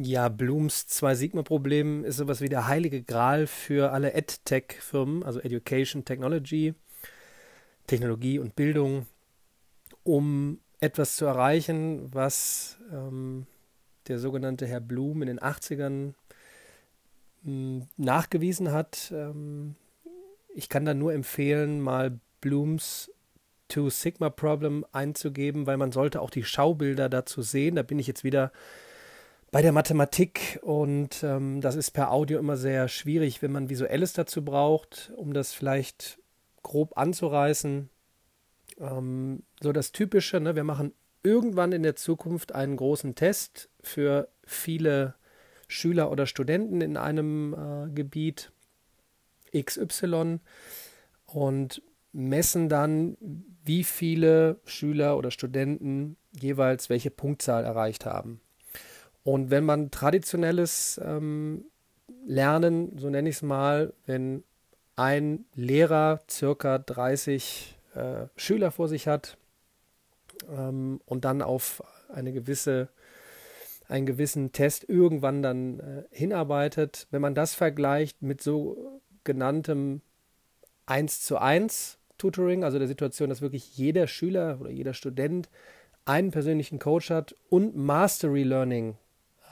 Ja, Blooms Zwei-Sigma-Problem ist sowas wie der heilige Gral für alle EdTech-Firmen, also Education Technology, Technologie und Bildung, um etwas zu erreichen, was ähm, der sogenannte Herr Bloom in den 80ern mh, nachgewiesen hat. Ähm, ich kann da nur empfehlen, mal Blooms Two Sigma Problem einzugeben, weil man sollte auch die Schaubilder dazu sehen. Da bin ich jetzt wieder bei der Mathematik und ähm, das ist per Audio immer sehr schwierig, wenn man visuelles dazu braucht, um das vielleicht grob anzureißen. Ähm, so das Typische, ne? wir machen irgendwann in der Zukunft einen großen Test für viele Schüler oder Studenten in einem äh, Gebiet XY und messen dann, wie viele Schüler oder Studenten jeweils welche Punktzahl erreicht haben. Und wenn man traditionelles ähm, Lernen, so nenne ich es mal, wenn ein Lehrer circa 30 äh, Schüler vor sich hat ähm, und dann auf eine gewisse, einen gewissen Test irgendwann dann äh, hinarbeitet, wenn man das vergleicht mit sogenanntem 1 zu 1 Tutoring, also der Situation, dass wirklich jeder Schüler oder jeder Student einen persönlichen Coach hat und Mastery Learning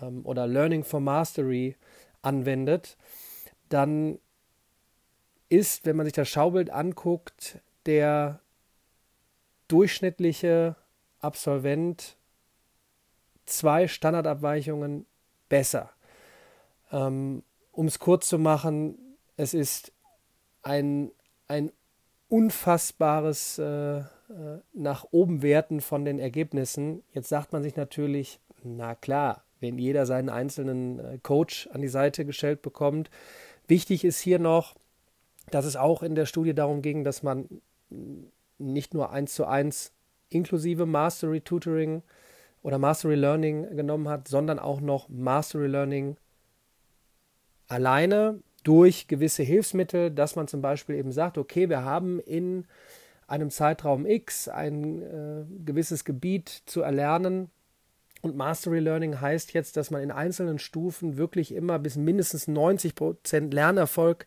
ähm, oder Learning for Mastery anwendet, dann ist, wenn man sich das Schaubild anguckt, der durchschnittliche Absolvent zwei Standardabweichungen besser. Ähm, um es kurz zu machen, es ist ein, ein unfassbares äh, äh, nach oben werten von den Ergebnissen. Jetzt sagt man sich natürlich, na klar, wenn jeder seinen einzelnen äh, Coach an die Seite gestellt bekommt. Wichtig ist hier noch, dass es auch in der Studie darum ging, dass man nicht nur eins zu eins inklusive Mastery Tutoring oder Mastery Learning genommen hat, sondern auch noch Mastery Learning alleine durch gewisse Hilfsmittel, dass man zum Beispiel eben sagt, okay, wir haben in einem Zeitraum X ein äh, gewisses Gebiet zu erlernen. Und Mastery Learning heißt jetzt, dass man in einzelnen Stufen wirklich immer bis mindestens 90 Prozent Lernerfolg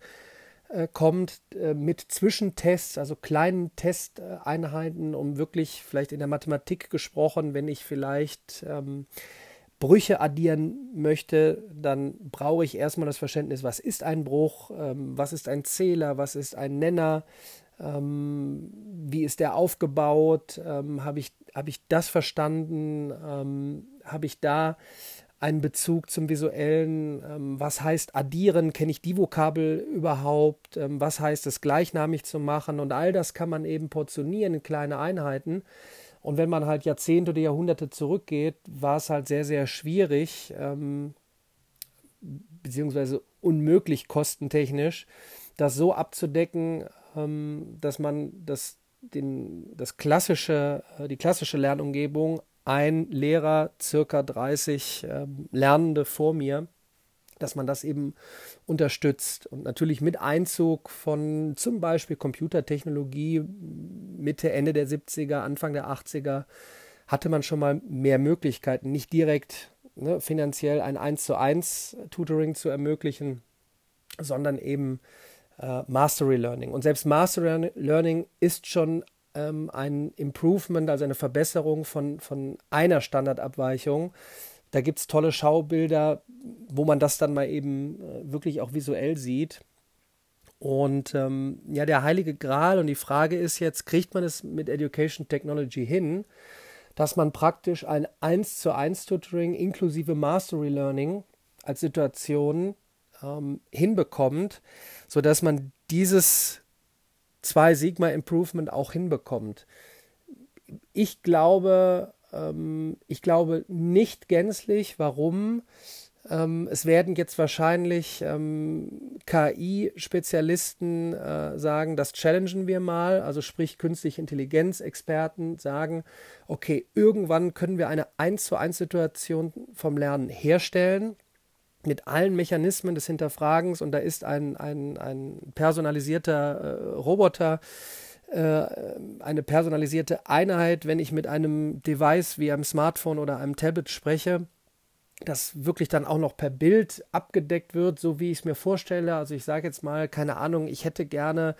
äh, kommt äh, mit Zwischentests, also kleinen Testeinheiten, um wirklich vielleicht in der Mathematik gesprochen, wenn ich vielleicht ähm, Brüche addieren möchte, dann brauche ich erstmal das Verständnis, was ist ein Bruch, ähm, was ist ein Zähler, was ist ein Nenner, ähm, wie ist der aufgebaut, ähm, habe ich, hab ich das verstanden, ähm, habe ich da einen Bezug zum visuellen, ähm, was heißt addieren, kenne ich die Vokabel überhaupt, ähm, was heißt es gleichnamig zu machen? Und all das kann man eben portionieren in kleine Einheiten. Und wenn man halt Jahrzehnte oder Jahrhunderte zurückgeht, war es halt sehr, sehr schwierig, ähm, beziehungsweise unmöglich kostentechnisch, das so abzudecken, ähm, dass man das, den, das klassische, äh, die klassische Lernumgebung, ein Lehrer, circa 30 ähm, Lernende vor mir, dass man das eben unterstützt. Und natürlich mit Einzug von zum Beispiel Computertechnologie Mitte, Ende der 70er, Anfang der 80er hatte man schon mal mehr Möglichkeiten, nicht direkt ne, finanziell ein 1 zu 1 Tutoring zu ermöglichen, sondern eben äh, Mastery Learning. Und selbst Mastery Learning ist schon ähm, ein Improvement, also eine Verbesserung von, von einer Standardabweichung. Da gibt es tolle Schaubilder, wo man das dann mal eben äh, wirklich auch visuell sieht. Und ähm, ja, der heilige Gral und die Frage ist jetzt, kriegt man es mit Education Technology hin, dass man praktisch ein 1 zu 1 Tutoring inklusive Mastery Learning als Situation ähm, hinbekommt, sodass man dieses 2 Sigma Improvement auch hinbekommt. Ich glaube, ähm, ich glaube nicht gänzlich. Warum? Ähm, es werden jetzt wahrscheinlich ähm, KI-Spezialisten äh, sagen, das challengen wir mal, also sprich künstliche Intelligenz-Experten sagen, okay, irgendwann können wir eine 1 zu 1 Situation vom Lernen herstellen mit allen Mechanismen des Hinterfragens und da ist ein, ein, ein personalisierter äh, Roboter, äh, eine personalisierte Einheit, wenn ich mit einem Device wie einem Smartphone oder einem Tablet spreche das wirklich dann auch noch per Bild abgedeckt wird, so wie ich es mir vorstelle. Also ich sage jetzt mal, keine Ahnung, ich hätte gerne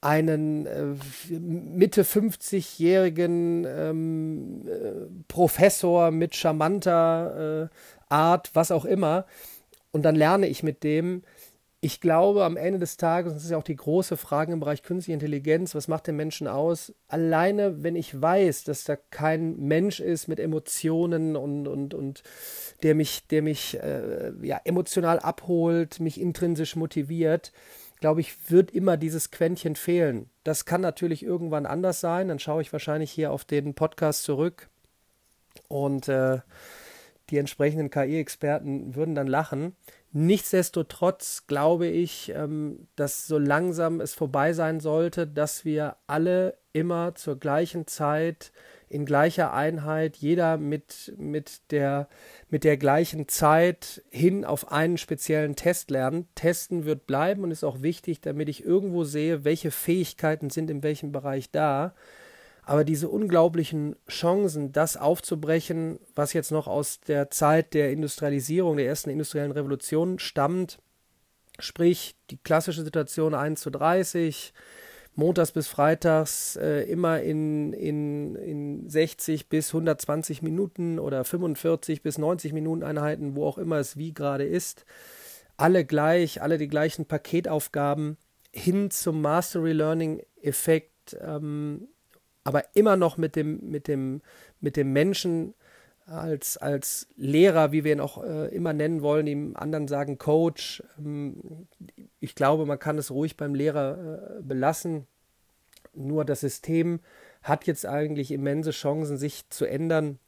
einen äh, Mitte 50-jährigen ähm, äh, Professor mit charmanter äh, Art, was auch immer. Und dann lerne ich mit dem. Ich glaube, am Ende des Tages, das ist ja auch die große Frage im Bereich künstliche Intelligenz, was macht den Menschen aus? Alleine, wenn ich weiß, dass da kein Mensch ist mit Emotionen und, und, und der mich, der mich äh, ja, emotional abholt, mich intrinsisch motiviert, glaube ich, wird immer dieses Quäntchen fehlen. Das kann natürlich irgendwann anders sein. Dann schaue ich wahrscheinlich hier auf den Podcast zurück und äh, die entsprechenden KI-Experten würden dann lachen. Nichtsdestotrotz glaube ich, ähm, dass so langsam es vorbei sein sollte, dass wir alle immer zur gleichen Zeit in gleicher Einheit, jeder mit, mit, der, mit der gleichen Zeit hin auf einen speziellen Test lernen. Testen wird bleiben und ist auch wichtig, damit ich irgendwo sehe, welche Fähigkeiten sind in welchem Bereich da. Aber diese unglaublichen Chancen, das aufzubrechen, was jetzt noch aus der Zeit der Industrialisierung, der ersten industriellen Revolution stammt, sprich die klassische Situation 1 zu 30, montags bis freitags äh, immer in, in, in 60 bis 120 Minuten oder 45 bis 90 Minuten Einheiten, wo auch immer es wie gerade ist. Alle gleich, alle die gleichen Paketaufgaben hin zum Mastery Learning Effekt, ähm, aber immer noch mit dem, mit dem, mit dem Menschen als, als Lehrer, wie wir ihn auch äh, immer nennen wollen, die anderen sagen Coach. Ähm, ich glaube, man kann es ruhig beim Lehrer äh, belassen. Nur das System hat jetzt eigentlich immense Chancen, sich zu ändern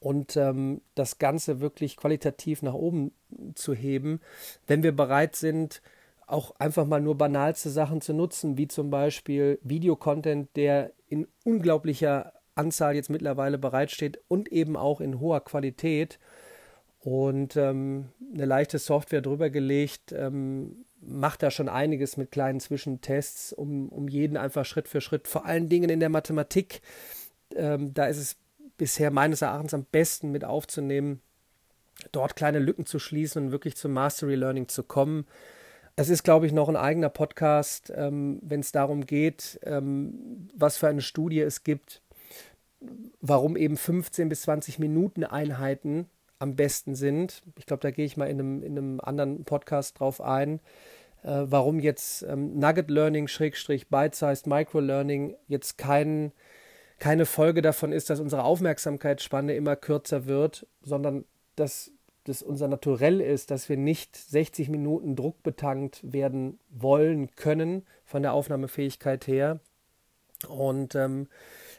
und ähm, das Ganze wirklich qualitativ nach oben zu heben, wenn wir bereit sind, auch einfach mal nur banalste Sachen zu nutzen, wie zum Beispiel Videocontent, der in unglaublicher Anzahl jetzt mittlerweile bereitsteht und eben auch in hoher Qualität und ähm, eine leichte Software drüber gelegt, ähm, macht da schon einiges mit kleinen Zwischentests, um, um jeden einfach Schritt für Schritt, vor allen Dingen in der Mathematik, ähm, da ist es bisher meines Erachtens am besten mit aufzunehmen, dort kleine Lücken zu schließen und wirklich zum Mastery Learning zu kommen. Es ist, glaube ich, noch ein eigener Podcast, ähm, wenn es darum geht, ähm, was für eine Studie es gibt, warum eben 15 bis 20 Minuten Einheiten am besten sind. Ich glaube, da gehe ich mal in einem, in einem anderen Podcast drauf ein, äh, warum jetzt ähm, Nugget Learning, Schrägstrich, Bite-Sized Micro Learning jetzt kein, keine Folge davon ist, dass unsere Aufmerksamkeitsspanne immer kürzer wird, sondern dass das unser Naturell ist, dass wir nicht 60 Minuten druckbetankt werden wollen können von der Aufnahmefähigkeit her. Und ähm,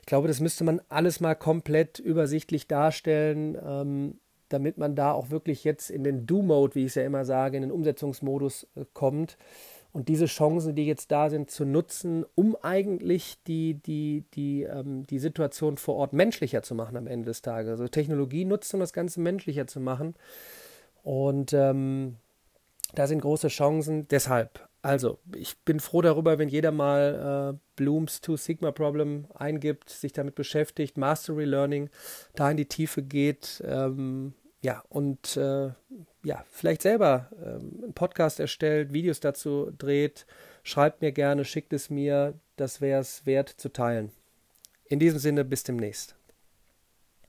ich glaube, das müsste man alles mal komplett übersichtlich darstellen. Ähm, damit man da auch wirklich jetzt in den Do-Mode, wie ich es ja immer sage, in den Umsetzungsmodus äh, kommt und diese Chancen, die jetzt da sind, zu nutzen, um eigentlich die, die, die, ähm, die Situation vor Ort menschlicher zu machen am Ende des Tages. Also Technologie nutzt, um das Ganze menschlicher zu machen. Und ähm, da sind große Chancen. Deshalb, also, ich bin froh darüber, wenn jeder mal äh, Blooms Two Sigma Problem eingibt, sich damit beschäftigt, Mastery Learning, da in die Tiefe geht, ähm, ja, und äh, ja, vielleicht selber ähm, einen Podcast erstellt, Videos dazu dreht, schreibt mir gerne, schickt es mir, das wäre es wert zu teilen. In diesem Sinne, bis demnächst.